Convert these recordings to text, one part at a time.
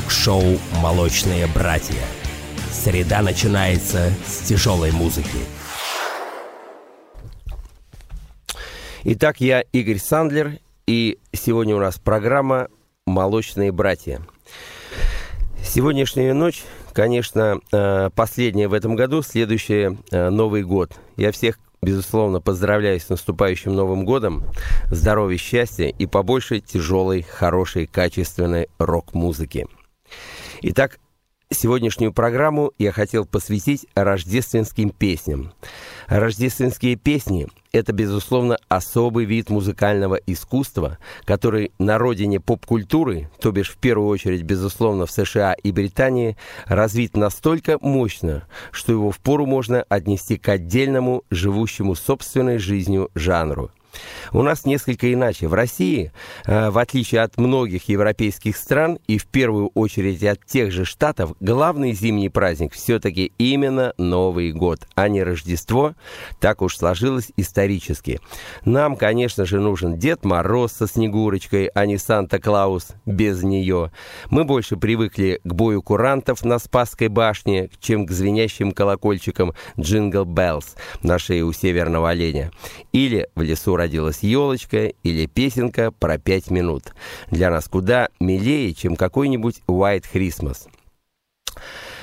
рок-шоу «Молочные братья». Среда начинается с тяжелой музыки. Итак, я Игорь Сандлер, и сегодня у нас программа «Молочные братья». Сегодняшняя ночь, конечно, э, последняя в этом году, следующая э, Новый год. Я всех безусловно, поздравляю с наступающим Новым годом. Здоровья, счастья и побольше тяжелой, хорошей, качественной рок-музыки. Итак, сегодняшнюю программу я хотел посвятить рождественским песням. Рождественские песни – это, безусловно, особый вид музыкального искусства, который на родине поп-культуры, то бишь в первую очередь, безусловно, в США и Британии, развит настолько мощно, что его впору можно отнести к отдельному, живущему собственной жизнью жанру – у нас несколько иначе. В России, э, в отличие от многих европейских стран и в первую очередь от тех же штатов, главный зимний праздник все-таки именно Новый год, а не Рождество. Так уж сложилось исторически. Нам, конечно же, нужен Дед Мороз со Снегурочкой, а не Санта-Клаус без нее. Мы больше привыкли к бою курантов на Спасской башне, чем к звенящим колокольчикам «Jingle Bells» на шее у северного оленя. Или в лесу родилась елочка или песенка про пять минут. Для нас куда милее, чем какой-нибудь White Christmas.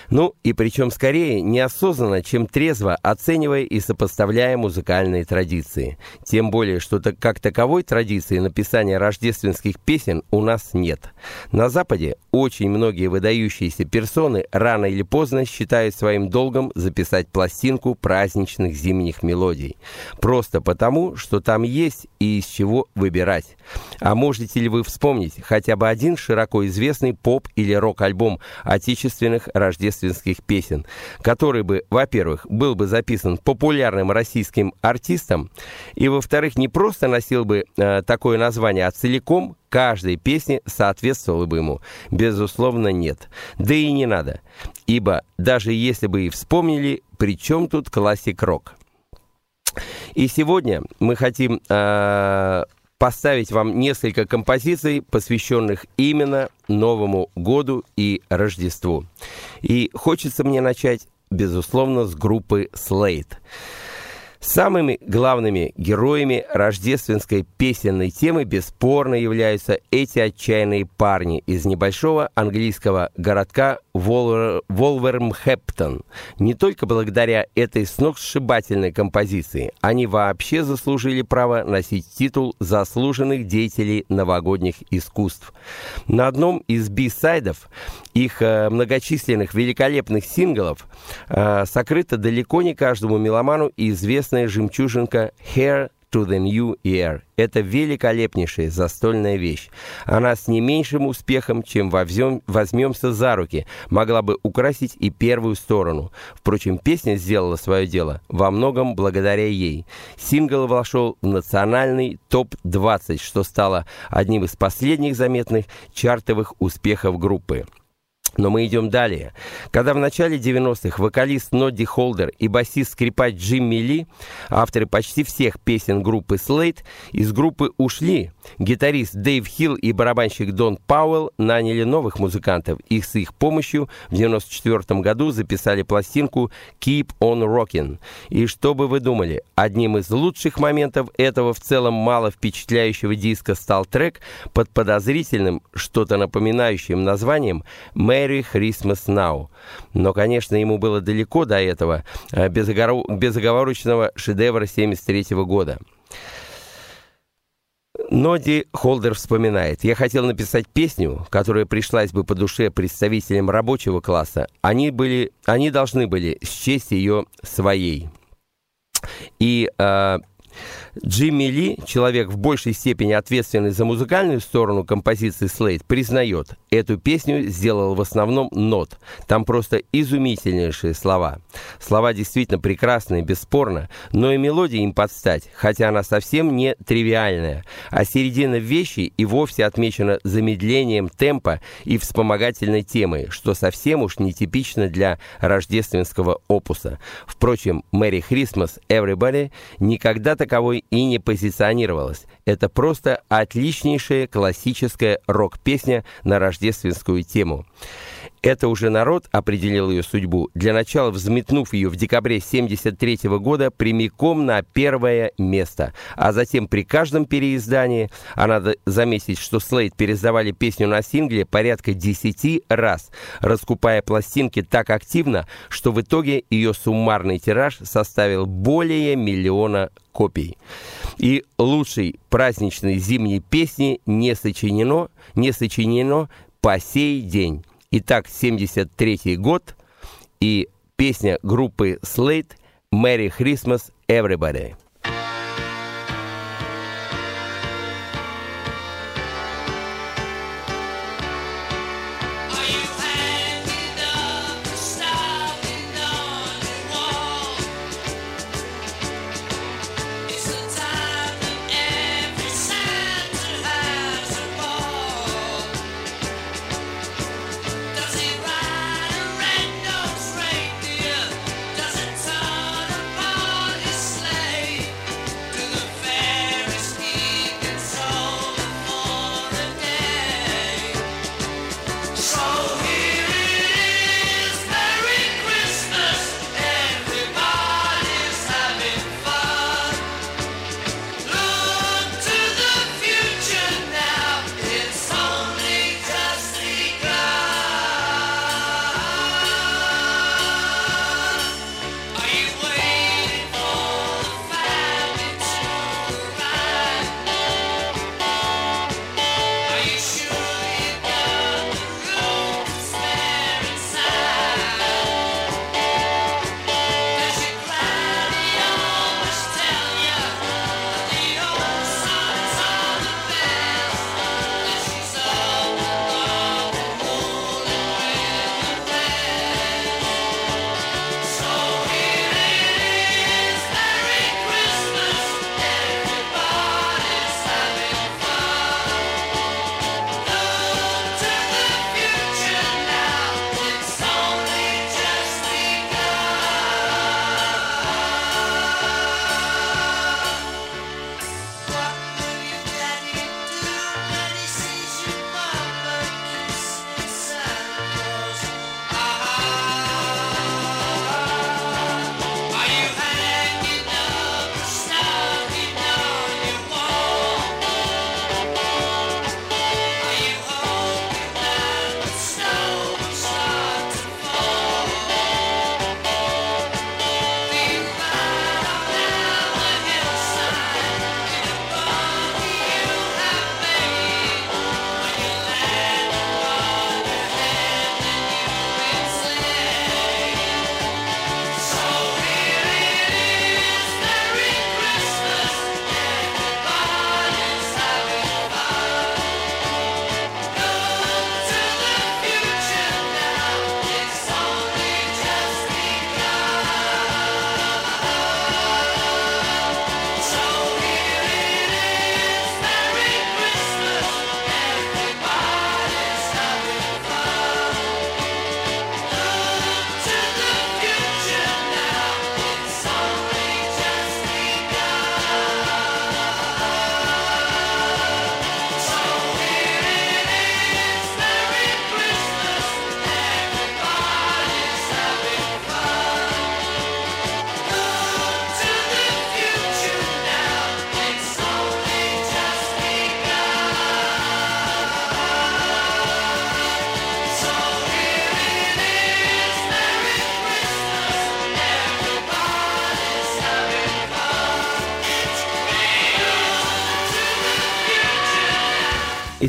Ну, и причем скорее неосознанно, чем трезво оценивая и сопоставляя музыкальные традиции. Тем более, что так, как таковой традиции написания рождественских песен у нас нет. На Западе очень многие выдающиеся персоны рано или поздно считают своим долгом записать пластинку праздничных зимних мелодий. Просто потому, что там есть и из чего выбирать. А можете ли вы вспомнить хотя бы один широко известный поп- или рок-альбом отечественных рождественских рождественских песен, который бы, во-первых, был бы записан популярным российским артистом, и, во-вторых, не просто носил бы э, такое название, а целиком каждой песне соответствовало бы ему? Безусловно, нет. Да и не надо. Ибо даже если бы и вспомнили, при чем тут классик-рок? И сегодня мы хотим э, поставить вам несколько композиций, посвященных именно Новому году и Рождеству. И хочется мне начать, безусловно, с группы Slate. Самыми главными героями рождественской песенной темы бесспорно являются эти отчаянные парни из небольшого английского городка Волвермхептон. Не только благодаря этой сногсшибательной композиции, они вообще заслужили право носить титул заслуженных деятелей новогодних искусств. На одном из би-сайдов их э, многочисленных великолепных синглов э, сокрыта далеко не каждому меломану известная жемчужинка «Hair to the New Year». Это великолепнейшая застольная вещь. Она с не меньшим успехом, чем возьмем, возьмемся за руки, могла бы украсить и первую сторону. Впрочем, песня сделала свое дело во многом благодаря ей. Сингл вошел в национальный топ-20, что стало одним из последних заметных чартовых успехов группы. Но мы идем далее. Когда в начале 90-х вокалист Нодди Холдер и басист-скрипач Джимми Ли, авторы почти всех песен группы Slate, из группы ушли, гитарист Дэйв Хилл и барабанщик Дон Пауэлл наняли новых музыкантов и с их помощью в 94 году записали пластинку «Keep on Rockin'». И что бы вы думали, одним из лучших моментов этого в целом мало впечатляющего диска стал трек под подозрительным, что-то напоминающим названием «Mary Merry Christmas Now. Но, конечно, ему было далеко до этого э, безоговорочного шедевра 73 года. Ноди Холдер вспоминает, «Я хотел написать песню, которая пришлась бы по душе представителям рабочего класса. Они, были, они должны были счесть ее своей». И э, Джимми Ли, человек в большей степени ответственный за музыкальную сторону композиции Слейд, признает, эту песню сделал в основном нот. Там просто изумительнейшие слова. Слова действительно прекрасные, бесспорно, но и мелодия им подстать, хотя она совсем не тривиальная. А середина вещи и вовсе отмечена замедлением темпа и вспомогательной темой, что совсем уж нетипично для рождественского опуса. Впрочем, «Merry Christmas, Everybody» никогда так таковой и не позиционировалась. Это просто отличнейшая классическая рок-песня на рождественскую тему. Это уже народ определил ее судьбу, для начала взметнув ее в декабре 1973 года прямиком на первое место. А затем при каждом переиздании, а надо заметить, что Слейд переиздавали песню на сингле порядка 10 раз, раскупая пластинки так активно, что в итоге ее суммарный тираж составил более миллиона копий. И лучшей праздничной зимней песни не сочинено, не сочинено по сей день. Итак, 73 год и песня группы Slate «Merry Christmas, Everybody».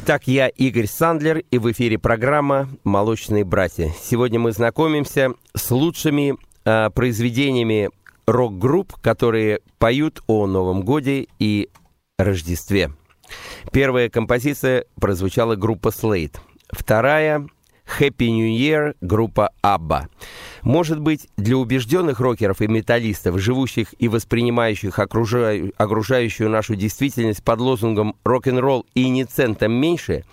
Итак, я Игорь Сандлер, и в эфире программа «Молочные братья». Сегодня мы знакомимся с лучшими э, произведениями рок-групп, которые поют о Новом Годе и Рождестве. Первая композиция прозвучала группа Slate. Вторая Happy New Year группа ABBA. Может быть, для убежденных рокеров и металлистов, живущих и воспринимающих окружаю, окружающую нашу действительность под лозунгом «рок-н-ролл и не центом меньше»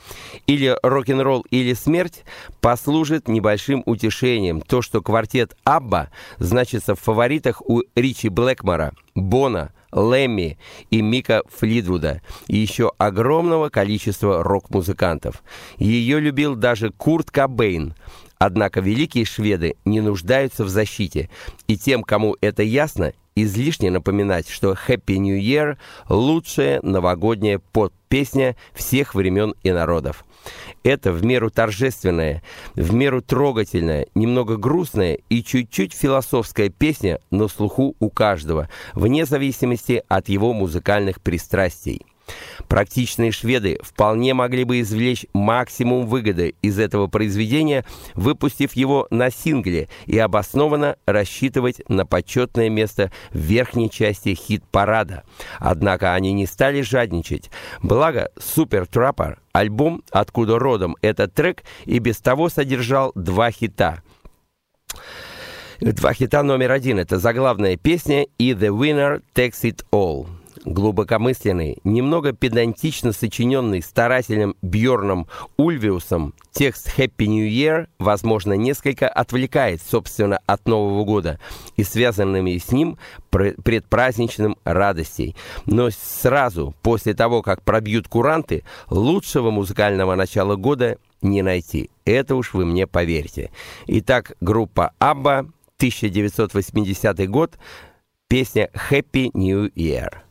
или «рок-н-ролл или смерть» послужит небольшим утешением то, что квартет ABBA значится в фаворитах у Ричи Блэкмора, Бона, Лэмми и Мика Флидвуда, и еще огромного количества рок-музыкантов. Ее любил даже Курт Кобейн, Однако великие шведы не нуждаются в защите, и тем, кому это ясно, излишне напоминать, что Happy New Year – лучшая новогодняя поп-песня всех времен и народов. Это в меру торжественная, в меру трогательная, немного грустная и чуть-чуть философская песня на слуху у каждого, вне зависимости от его музыкальных пристрастий. Практичные шведы вполне могли бы извлечь максимум выгоды из этого произведения, выпустив его на сингле и обоснованно рассчитывать на почетное место в верхней части хит-парада. Однако они не стали жадничать. Благо, «Супер Траппер» альбом, откуда родом этот трек, и без того содержал два хита – Два хита номер один – это заглавная песня и «The Winner Takes It All» глубокомысленный, немного педантично сочиненный старателем Бьорном Ульвиусом, текст «Happy New Year», возможно, несколько отвлекает, собственно, от Нового года и связанными с ним предпраздничным радостей. Но сразу после того, как пробьют куранты, лучшего музыкального начала года не найти. Это уж вы мне поверьте. Итак, группа ABBA, 1980 год, песня «Happy New Year».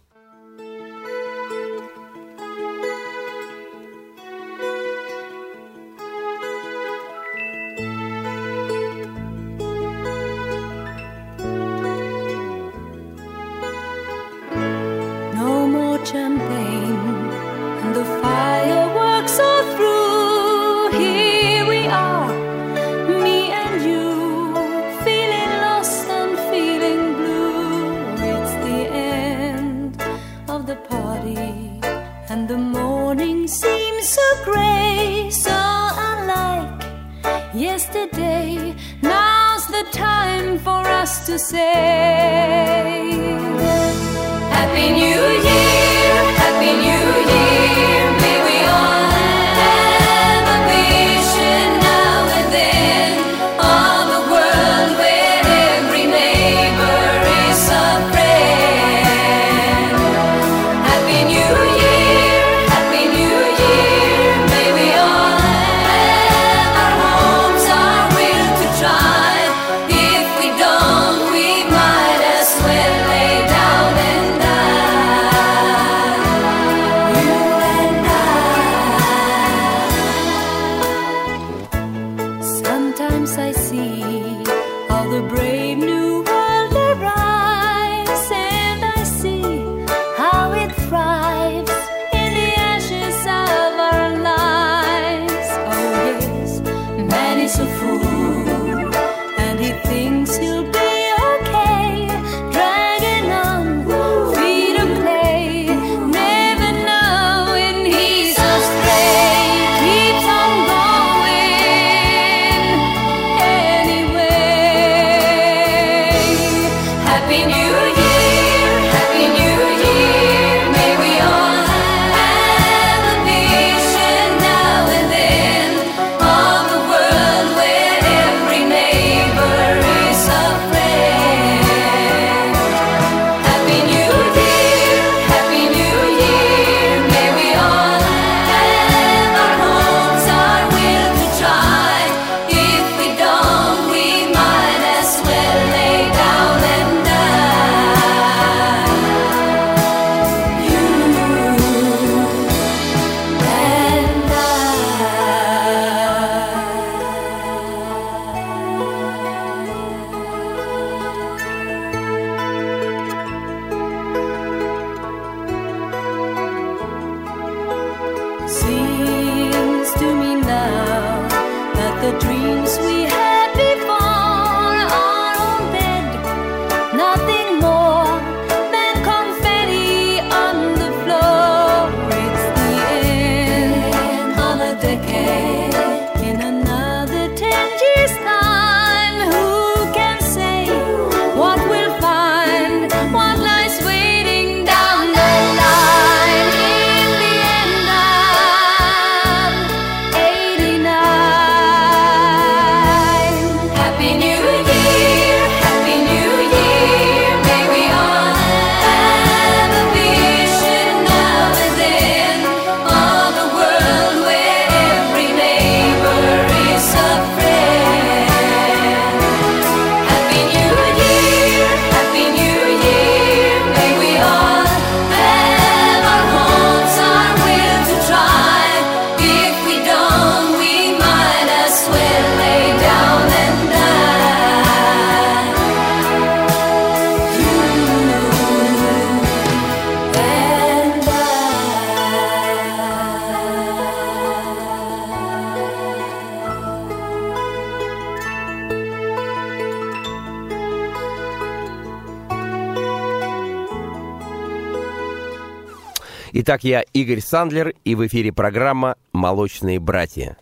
Итак, я Игорь Сандлер, и в эфире программа «Молочные братья».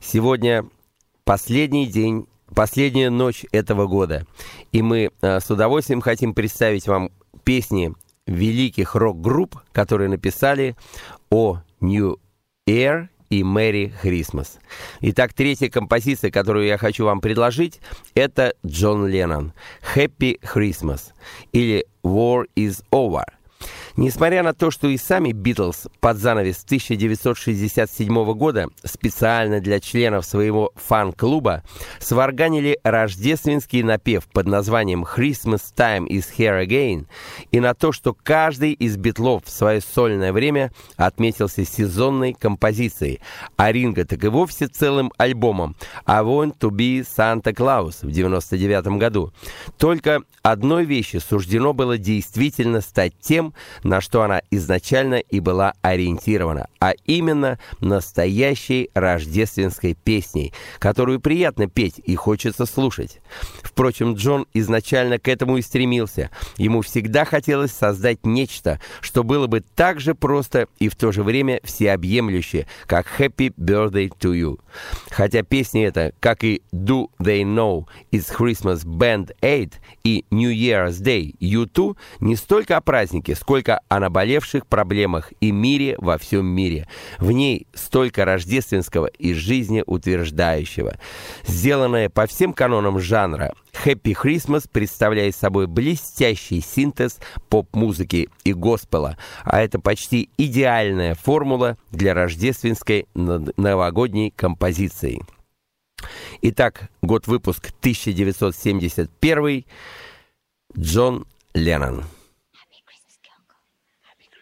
Сегодня последний день, последняя ночь этого года, и мы э, с удовольствием хотим представить вам песни великих рок-групп, которые написали о New Air и Мэри Хрисмас. Итак, третья композиция, которую я хочу вам предложить, это Джон Леннон «Happy Christmas» или «War is Over». Несмотря на то, что и сами Битлз под занавес 1967 года специально для членов своего фан-клуба сварганили рождественский напев под названием «Christmas Time is Here Again» и на то, что каждый из битлов в свое сольное время отметился сезонной композицией, а Ринга так и вовсе целым альбомом «I Want to be Santa Claus» в 1999 году. Только одной вещи суждено было действительно стать тем, на что она изначально и была ориентирована, а именно настоящей рождественской песней, которую приятно петь и хочется слушать. Впрочем, Джон изначально к этому и стремился. Ему всегда хотелось создать нечто, что было бы так же просто и в то же время всеобъемлюще, как «Happy Birthday to You». Хотя песни эта, как и «Do They Know It's Christmas Band 8» и «New Year's Day» U2, не столько о празднике, сколько о наболевших проблемах и мире во всем мире. В ней столько рождественского и жизнеутверждающего. Сделанное по всем канонам жанра, «Happy Christmas» представляет собой блестящий синтез поп-музыки и госпела, а это почти идеальная формула для рождественской новогодней композиции. Итак, год выпуск 1971. Джон Леннон.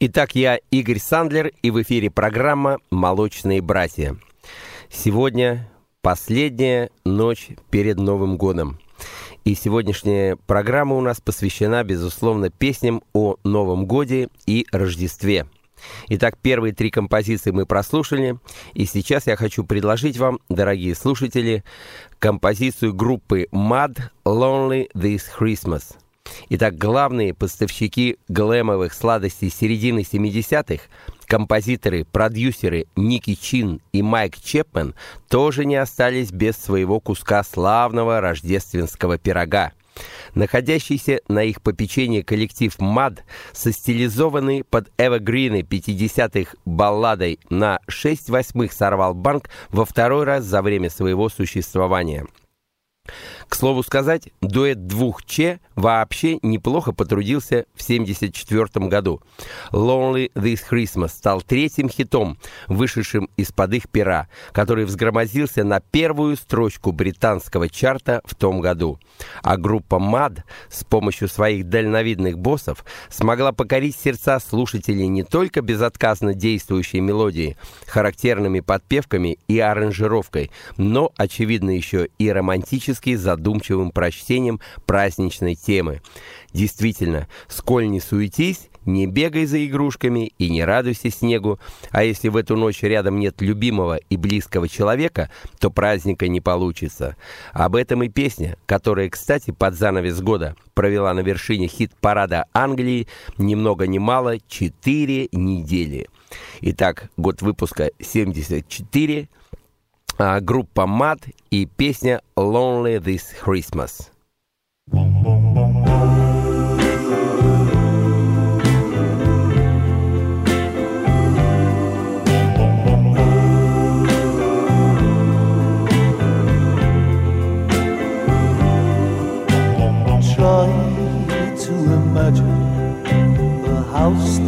Итак, я Игорь Сандлер, и в эфире программа «Молочные братья». Сегодня последняя ночь перед Новым годом. И сегодняшняя программа у нас посвящена, безусловно, песням о Новом Годе и Рождестве. Итак, первые три композиции мы прослушали, и сейчас я хочу предложить вам, дорогие слушатели, композицию группы Mud «Lonely This Christmas». Итак, главные поставщики глэмовых сладостей середины 70-х, композиторы, продюсеры Ники Чин и Майк Чепмен тоже не остались без своего куска славного рождественского пирога. Находящийся на их попечении коллектив МАД, состилизованный под эвегрины 50-х балладой на 6 восьмых сорвал банк во второй раз за время своего существования – к слову сказать, дуэт двух Че вообще неплохо потрудился в 1974 году. «Lonely This Christmas» стал третьим хитом, вышедшим из-под их пера, который взгромозился на первую строчку британского чарта в том году. А группа MAD с помощью своих дальновидных боссов смогла покорить сердца слушателей не только безотказно действующей мелодией, характерными подпевками и аранжировкой, но, очевидно, еще и романтически задумчивым прочтением праздничной темы. Действительно, сколь не суетись, не бегай за игрушками и не радуйся снегу, а если в эту ночь рядом нет любимого и близкого человека, то праздника не получится. Об этом и песня, которая, кстати, под занавес года провела на вершине хит-парада Англии ни много ни мало 4 недели. Итак, год выпуска 74, а, группа Мат и песня Lonely This Christmas.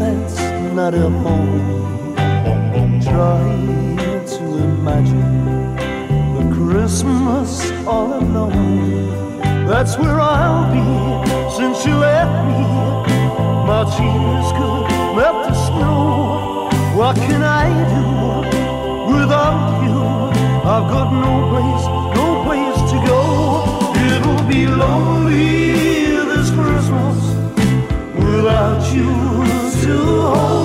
That's not a home. Try to imagine Christmas all alone. That's where I'll be since you left me. My tears could melt the snow. What can I do without you? I've got no place, no place to go. It'll be lonely this Christmas without you to hold.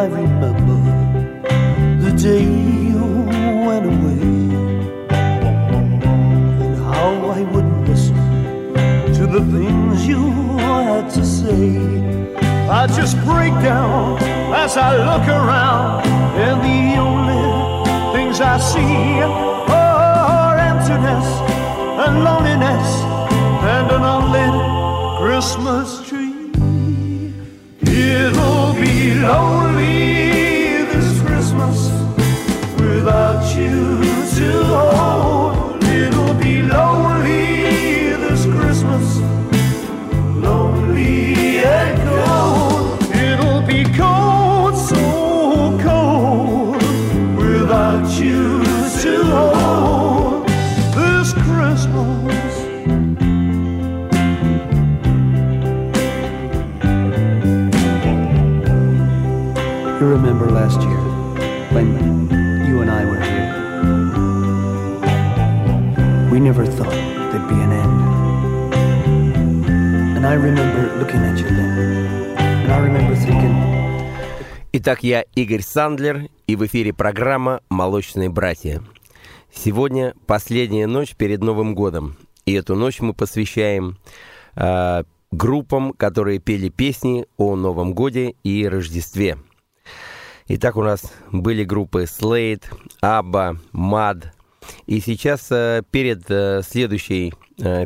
I remember the day you went away and how I wouldn't listen to the things you had to say. I just break down as I look around, and the only things I see are emptiness and loneliness and an unlit Christmas tree. It'll be lonely Итак, я Игорь Сандлер, и в эфире программа «Молочные братья». Сегодня последняя ночь перед Новым годом, и эту ночь мы посвящаем э, группам, которые пели песни о Новом Годе и Рождестве. Итак, у нас были группы Slade, ABBA, MAD. И сейчас э, перед э, следующей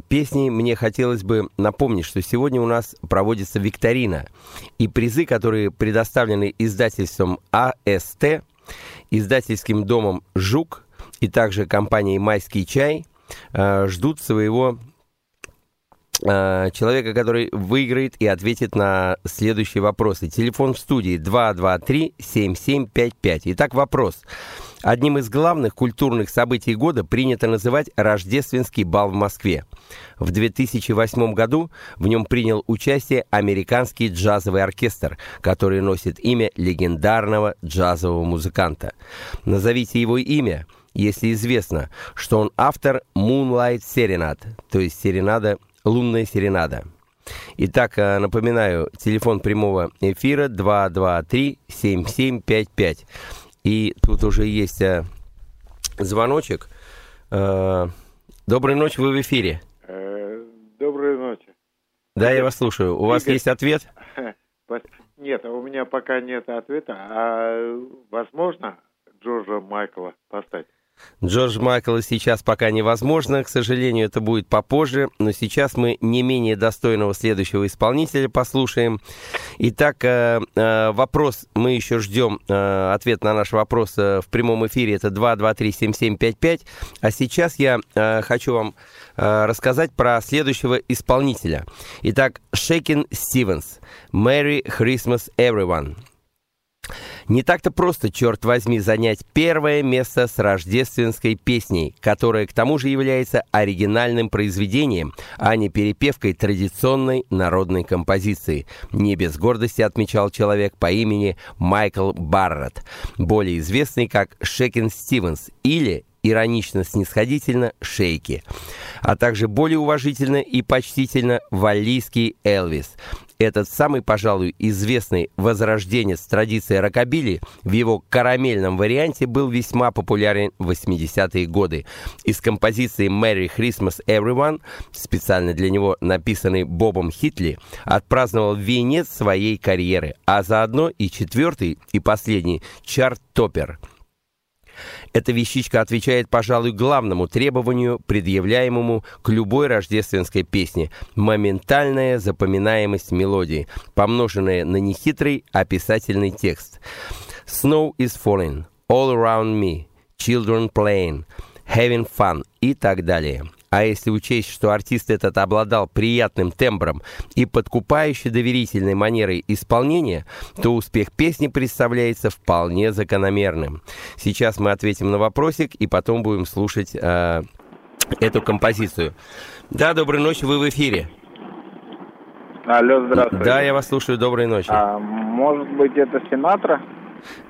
песней мне хотелось бы напомнить, что сегодня у нас проводится викторина. И призы, которые предоставлены издательством АСТ, издательским домом «Жук» и также компанией «Майский чай» э, ждут своего э, человека, который выиграет и ответит на следующие вопросы. Телефон в студии 223-7755. Итак, вопрос. Одним из главных культурных событий года принято называть Рождественский бал в Москве. В 2008 году в нем принял участие американский джазовый оркестр, который носит имя легендарного джазового музыканта. Назовите его имя, если известно, что он автор Moonlight Serenade, то есть серенада «Лунная серенада». Итак, э, напоминаю, телефон прямого эфира 223-7755. И тут уже есть э, звоночек. Э, доброй ночи, вы в эфире. Доброй ночи. Да, я вас слушаю. У Игорь... вас есть ответ? Нет, у меня пока нет ответа. А возможно Джорджа Майкла поставить? Джордж Майкла сейчас пока невозможно, к сожалению, это будет попозже, но сейчас мы не менее достойного следующего исполнителя послушаем. Итак, э, э, вопрос, мы еще ждем э, ответ на наш вопрос в прямом эфире, это 223-7755, а сейчас я хочу вам рассказать про следующего исполнителя. Итак, Шейкин Стивенс, Merry Christmas Everyone. Не так-то просто, черт возьми, занять первое место с рождественской песней, которая к тому же является оригинальным произведением, а не перепевкой традиционной народной композиции. Не без гордости отмечал человек по имени Майкл Барретт, более известный как Шекин Стивенс или иронично-снисходительно Шейки, а также более уважительно и почтительно валлийский Элвис. Этот самый, пожалуй, известный возрожденец традиции рокобили в его карамельном варианте был весьма популярен в 80-е годы. Из композиции «Merry Christmas Everyone», специально для него написанной Бобом Хитли, отпраздновал венец своей карьеры, а заодно и четвертый и последний чарт-топпер – эта вещичка отвечает, пожалуй, главному требованию, предъявляемому к любой рождественской песне – моментальная запоминаемость мелодии, помноженная на нехитрый описательный текст. «Snow is falling, all around me, children playing, having fun» и так далее – а если учесть, что артист этот обладал приятным тембром и подкупающей доверительной манерой исполнения, то успех песни представляется вполне закономерным. Сейчас мы ответим на вопросик и потом будем слушать э, эту композицию. Да, доброй ночи, вы в эфире. Алло, здравствуйте. Да, я вас слушаю, доброй ночи. А, может быть, это Синатра?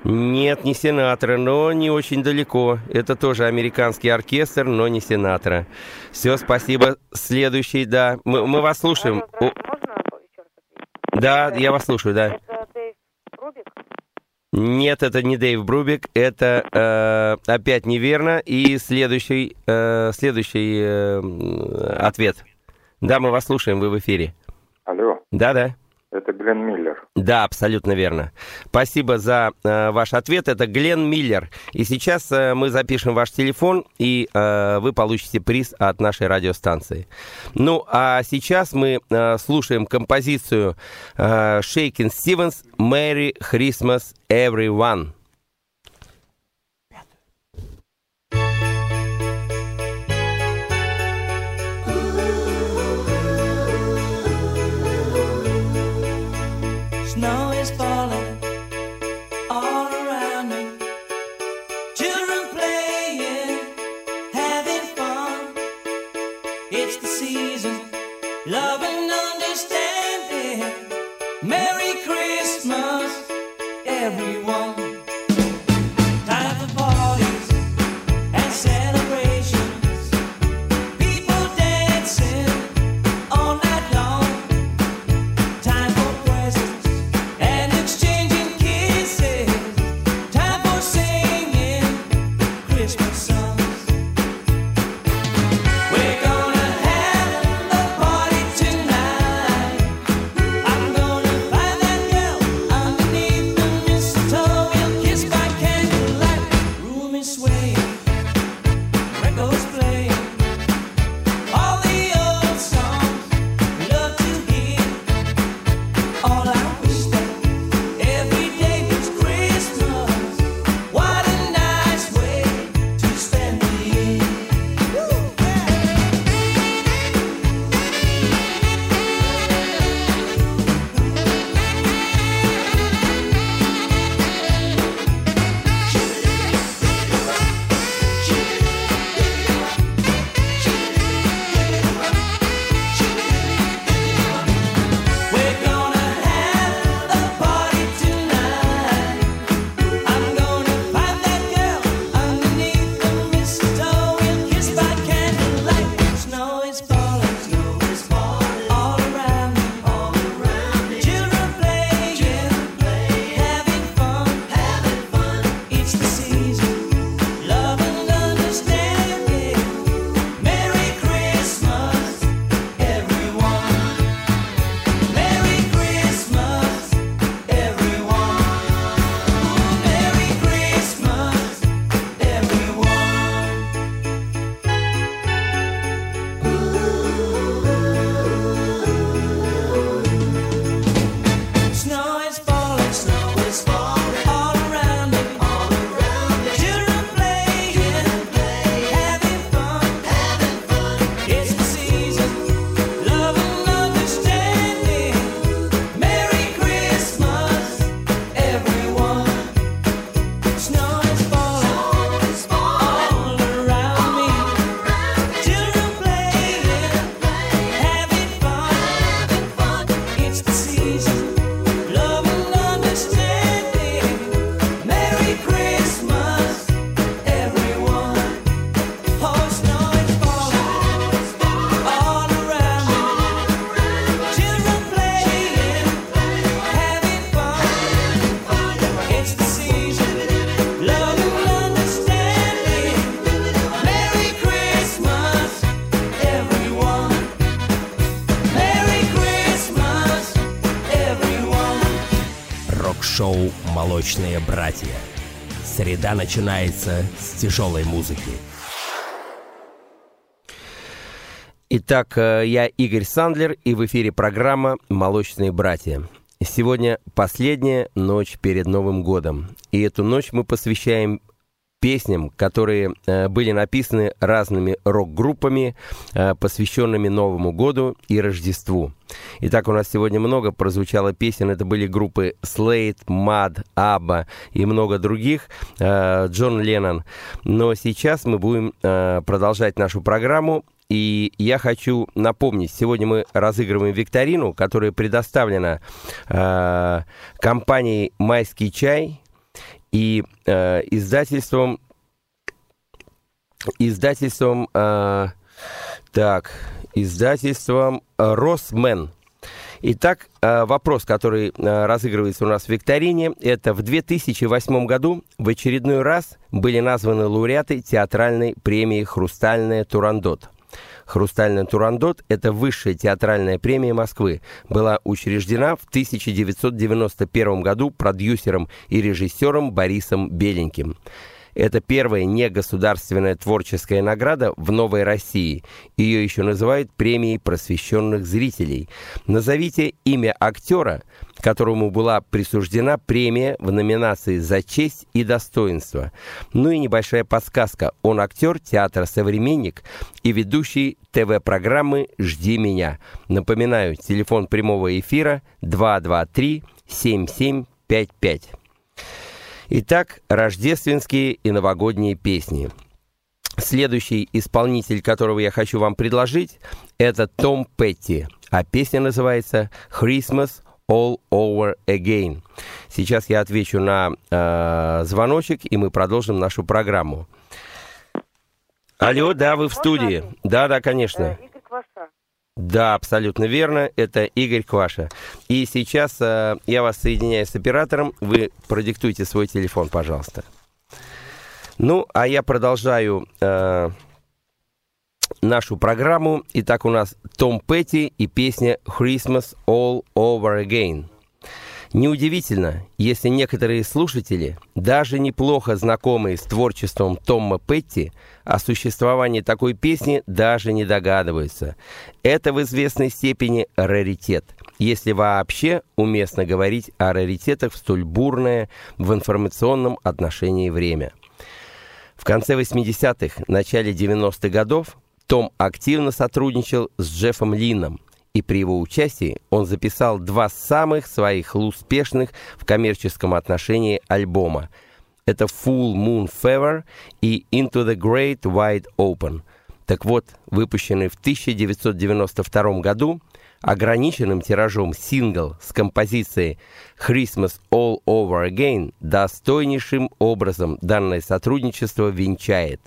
Нет, не Сенатора, но не очень далеко. Это тоже американский оркестр, но не Сенатора. Все, спасибо. Следующий, да. Мы, мы вас слушаем. Можно Да, я вас слушаю, да. Это Дэйв Брубик? Нет, это не Дэйв Брубик, это э, опять неверно. И следующий, э, следующий э, ответ. Да, мы вас слушаем, вы в эфире. Алло. Да-да. Это Глен Миллер. Да, абсолютно верно. Спасибо за э, ваш ответ. Это Глен Миллер. И сейчас э, мы запишем ваш телефон, и э, вы получите приз от нашей радиостанции. Ну, а сейчас мы э, слушаем композицию э, Шейкин Стивенс «Merry Christmas Everyone». «Молочные братья». Среда начинается с тяжелой музыки. Итак, э, я Игорь Сандлер, и в эфире программа «Молочные братья». Сегодня последняя ночь перед Новым годом, и эту ночь мы посвящаем песням, которые э, были написаны разными рок-группами, э, посвященными Новому году и Рождеству. Итак, у нас сегодня много прозвучало песен. Это были группы Slate, Mad, ABBA и много других, э, Джон Леннон. Но сейчас мы будем продолжать нашу программу. И я хочу напомнить, сегодня мы разыгрываем викторину, которая предоставлена э, компанией «Майский чай», и э, издательством издательством э, так издательством Росмен. Итак, э, вопрос, который э, разыгрывается у нас в викторине, это в 2008 году в очередной раз были названы лауреаты театральной премии «Хрустальная Турандот». «Хрустальный Турандот» — это высшая театральная премия Москвы. Была учреждена в 1991 году продюсером и режиссером Борисом Беленьким. Это первая негосударственная творческая награда в Новой России. Ее еще называют премией просвещенных зрителей. Назовите имя актера, которому была присуждена премия в номинации «За честь и достоинство». Ну и небольшая подсказка. Он актер театра «Современник» и ведущий ТВ-программы «Жди меня». Напоминаю, телефон прямого эфира 223 7755. Итак, рождественские и новогодние песни. Следующий исполнитель, которого я хочу вам предложить, это Том Петти, а песня называется «Christmas All Over Again». Сейчас я отвечу на э, звоночек, и мы продолжим нашу программу. Алло, да, вы в студии. Да, да, конечно. Да, абсолютно верно. Это Игорь Кваша. И сейчас э, я вас соединяю с оператором. Вы продиктуйте свой телефон, пожалуйста. Ну, а я продолжаю э, нашу программу. Итак, у нас Том Петти и песня «Christmas All Over Again». Неудивительно, если некоторые слушатели, даже неплохо знакомые с творчеством Тома Петти, о существовании такой песни даже не догадываются. Это в известной степени раритет, если вообще уместно говорить о раритетах в столь бурное в информационном отношении время. В конце 80-х, начале 90-х годов том активно сотрудничал с Джеффом Лином, и при его участии он записал два самых своих успешных в коммерческом отношении альбома. Это «Full Moon Fever» и «Into the Great Wide Open». Так вот, выпущенный в 1992 году ограниченным тиражом сингл с композицией «Christmas All Over Again» достойнейшим образом данное сотрудничество венчает.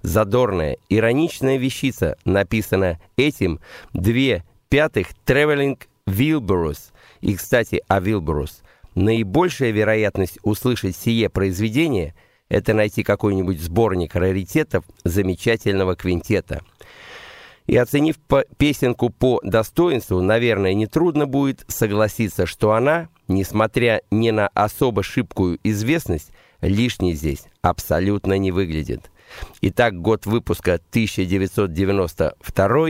Задорная, ироничная вещица написана этим две в-пятых, Traveling Wilburys. И, кстати, о Wilburys. Наибольшая вероятность услышать сие произведение – это найти какой-нибудь сборник раритетов замечательного квинтета. И оценив песенку по достоинству, наверное, нетрудно будет согласиться, что она, несмотря ни на особо шибкую известность, лишней здесь абсолютно не выглядит. Итак, год выпуска 1992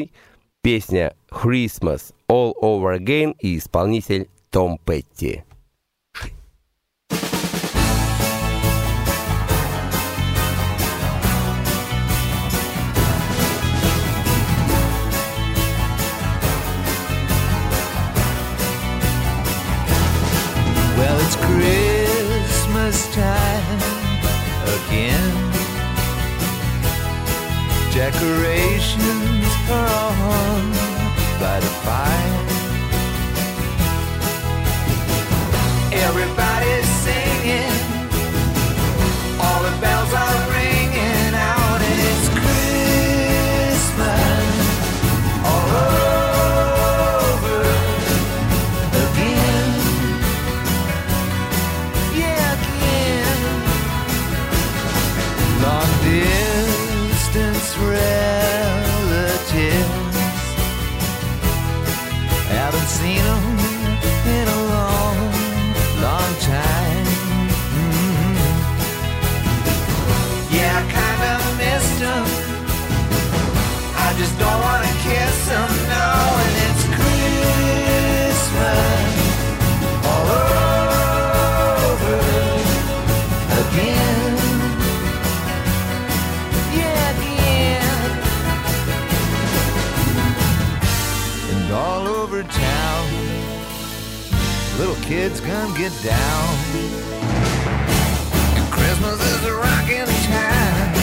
Песня «Christmas All Over Again» и исполнитель Том Петти. Well, it's Christmas time again. Decorations are on Everybody. over town. Little kids gonna get down. And Christmas is a rocking time.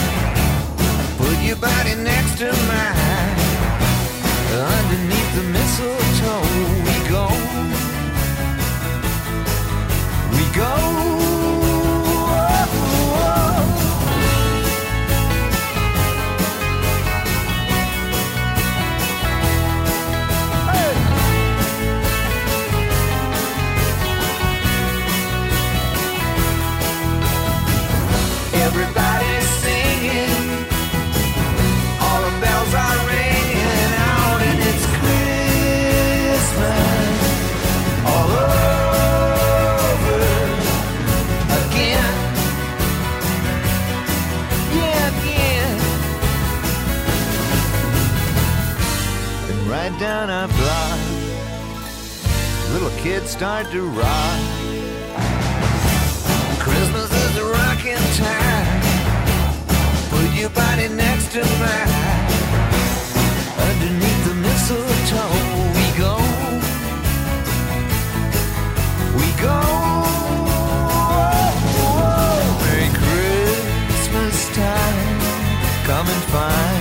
Put your body next to mine. Underneath the mistletoe, we go. We go. Down our block, little kids start to rock. Christmas is a rocking time. Put your body next to mine. Underneath the mistletoe, we go. We go. Merry Christmas time. Come and find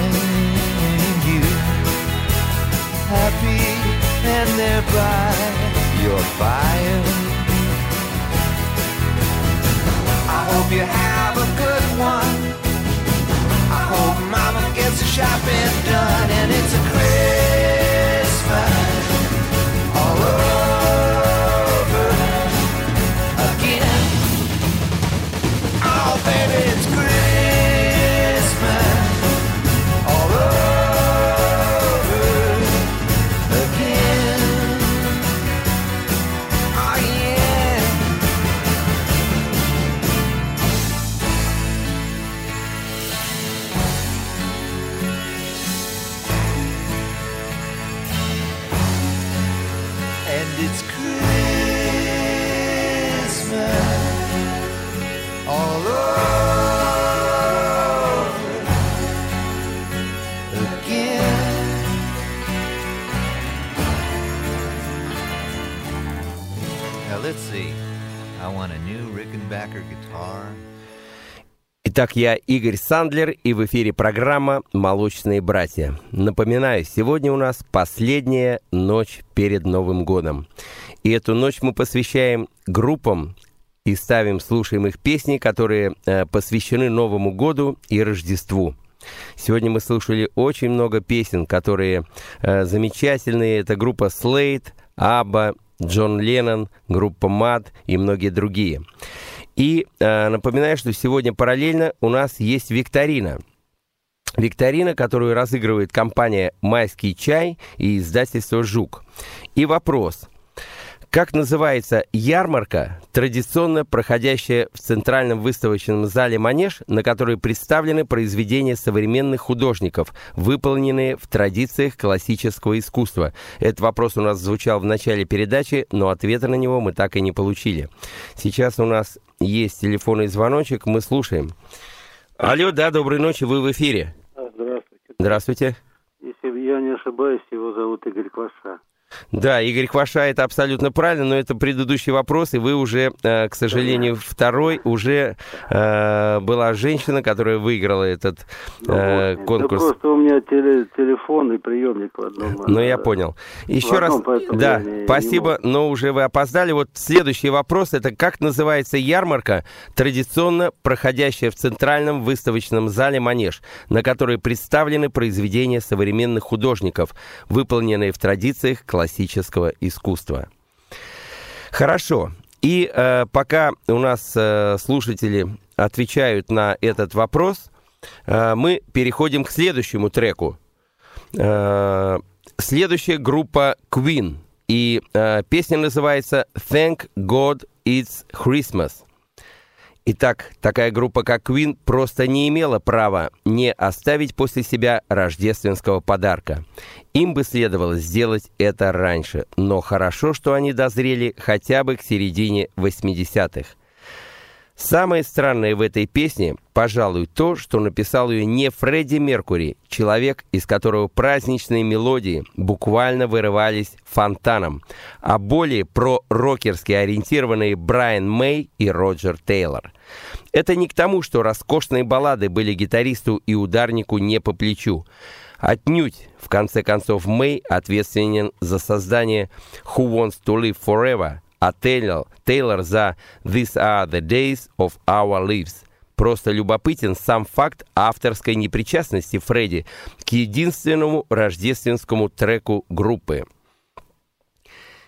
happy and thereby your fire. I hope you have a good one. I hope mama gets the shopping done and it's a Итак, я Игорь Сандлер, и в эфире программа «Молочные братья». Напоминаю, сегодня у нас последняя ночь перед Новым годом. И эту ночь мы посвящаем группам и ставим, слушаем их песни, которые э, посвящены Новому году и Рождеству. Сегодня мы слушали очень много песен, которые э, замечательные. Это группа Slade, Абба, Джон Леннон, группа Мад и многие другие. И э, напоминаю, что сегодня параллельно у нас есть викторина. Викторина, которую разыгрывает компания «Майский чай» и издательство «Жук». И вопрос. Как называется ярмарка, традиционно проходящая в Центральном выставочном зале «Манеж», на которой представлены произведения современных художников, выполненные в традициях классического искусства? Этот вопрос у нас звучал в начале передачи, но ответа на него мы так и не получили. Сейчас у нас есть телефонный звоночек, мы слушаем. Алло, да, доброй ночи, вы в эфире. Здравствуйте. Здравствуйте. Если я не ошибаюсь, его зовут Игорь Кваша. Да, Игорь Кваша, это абсолютно правильно, но это предыдущий вопрос, и вы уже, э, к сожалению, второй, уже э, была женщина, которая выиграла этот э, Да конкурс. просто у меня теле- телефон и приемник в одном. Ну, я э, понял. Еще раз, да, я спасибо, но уже вы опоздали. Вот следующий вопрос, это как называется ярмарка, традиционно проходящая в Центральном выставочном зале «Манеж», на которой представлены произведения современных художников, выполненные в традициях классического искусства. Хорошо. И э, пока у нас э, слушатели отвечают на этот вопрос, э, мы переходим к следующему треку. Э, следующая группа Queen. И э, песня называется Thank God It's Christmas. Итак, такая группа, как Queen, просто не имела права не оставить после себя рождественского подарка. Им бы следовало сделать это раньше, но хорошо, что они дозрели хотя бы к середине 80-х. Самое странное в этой песне, пожалуй, то, что написал ее не Фредди Меркури, человек, из которого праздничные мелодии буквально вырывались фонтаном, а более про-рокерски ориентированные Брайан Мэй и Роджер Тейлор. Это не к тому, что роскошные баллады были гитаристу и ударнику не по плечу. Отнюдь, в конце концов, Мэй ответственен за создание «Who Wants to Live Forever», а Тейлор, Тейлор за «These are the days of our lives». Просто любопытен сам факт авторской непричастности Фредди к единственному рождественскому треку группы.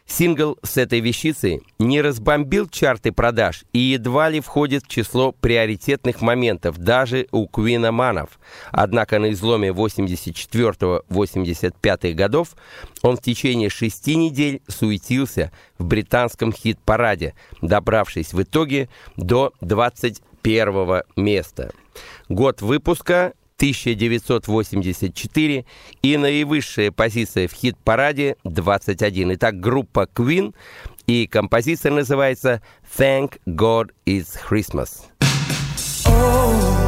Сингл с этой вещицей не разбомбил чарты продаж и едва ли входит в число приоритетных моментов даже у Куина Манов. Однако на изломе 84-85 годов он в течение шести недель суетился в британском хит-параде, добравшись в итоге до 21 места. Год выпуска 1984 и наивысшая позиция в хит-параде 21. Итак, группа Queen и композиция называется «Thank God It's Christmas». Oh,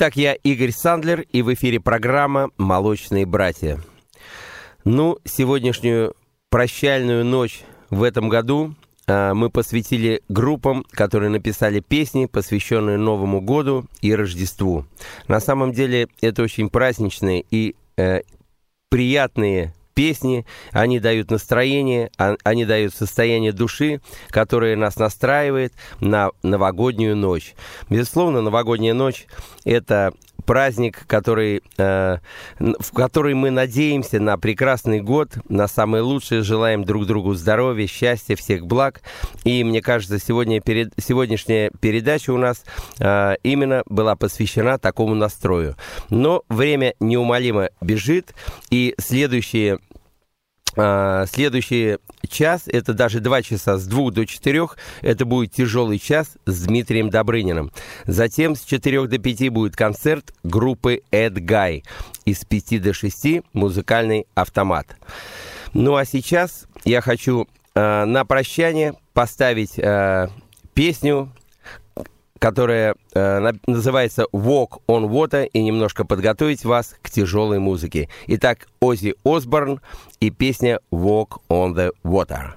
Итак, я Игорь Сандлер, и в эфире программа «Молочные братья». Ну, сегодняшнюю прощальную ночь в этом году а, мы посвятили группам, которые написали песни, посвященные Новому году и Рождеству. На самом деле это очень праздничные и э, приятные песни, они дают настроение, а, они дают состояние души, которое нас настраивает на новогоднюю ночь. Безусловно, новогодняя ночь – это праздник, который, э, в который мы надеемся на прекрасный год, на самое лучшее, желаем друг другу здоровья, счастья, всех благ. И мне кажется, сегодня, перед, сегодняшняя передача у нас э, именно была посвящена такому настрою. Но время неумолимо бежит, и следующие а, следующий час, это даже два часа с двух до четырех, это будет тяжелый час с Дмитрием Добрыниным. Затем с четырех до пяти будет концерт группы Эд Гай. И с пяти до шести музыкальный автомат. Ну а сейчас я хочу э, на прощание поставить э, песню которая э, называется Walk on Water, и немножко подготовить вас к тяжелой музыке. Итак, Оззи Осборн и песня Walk on the Water.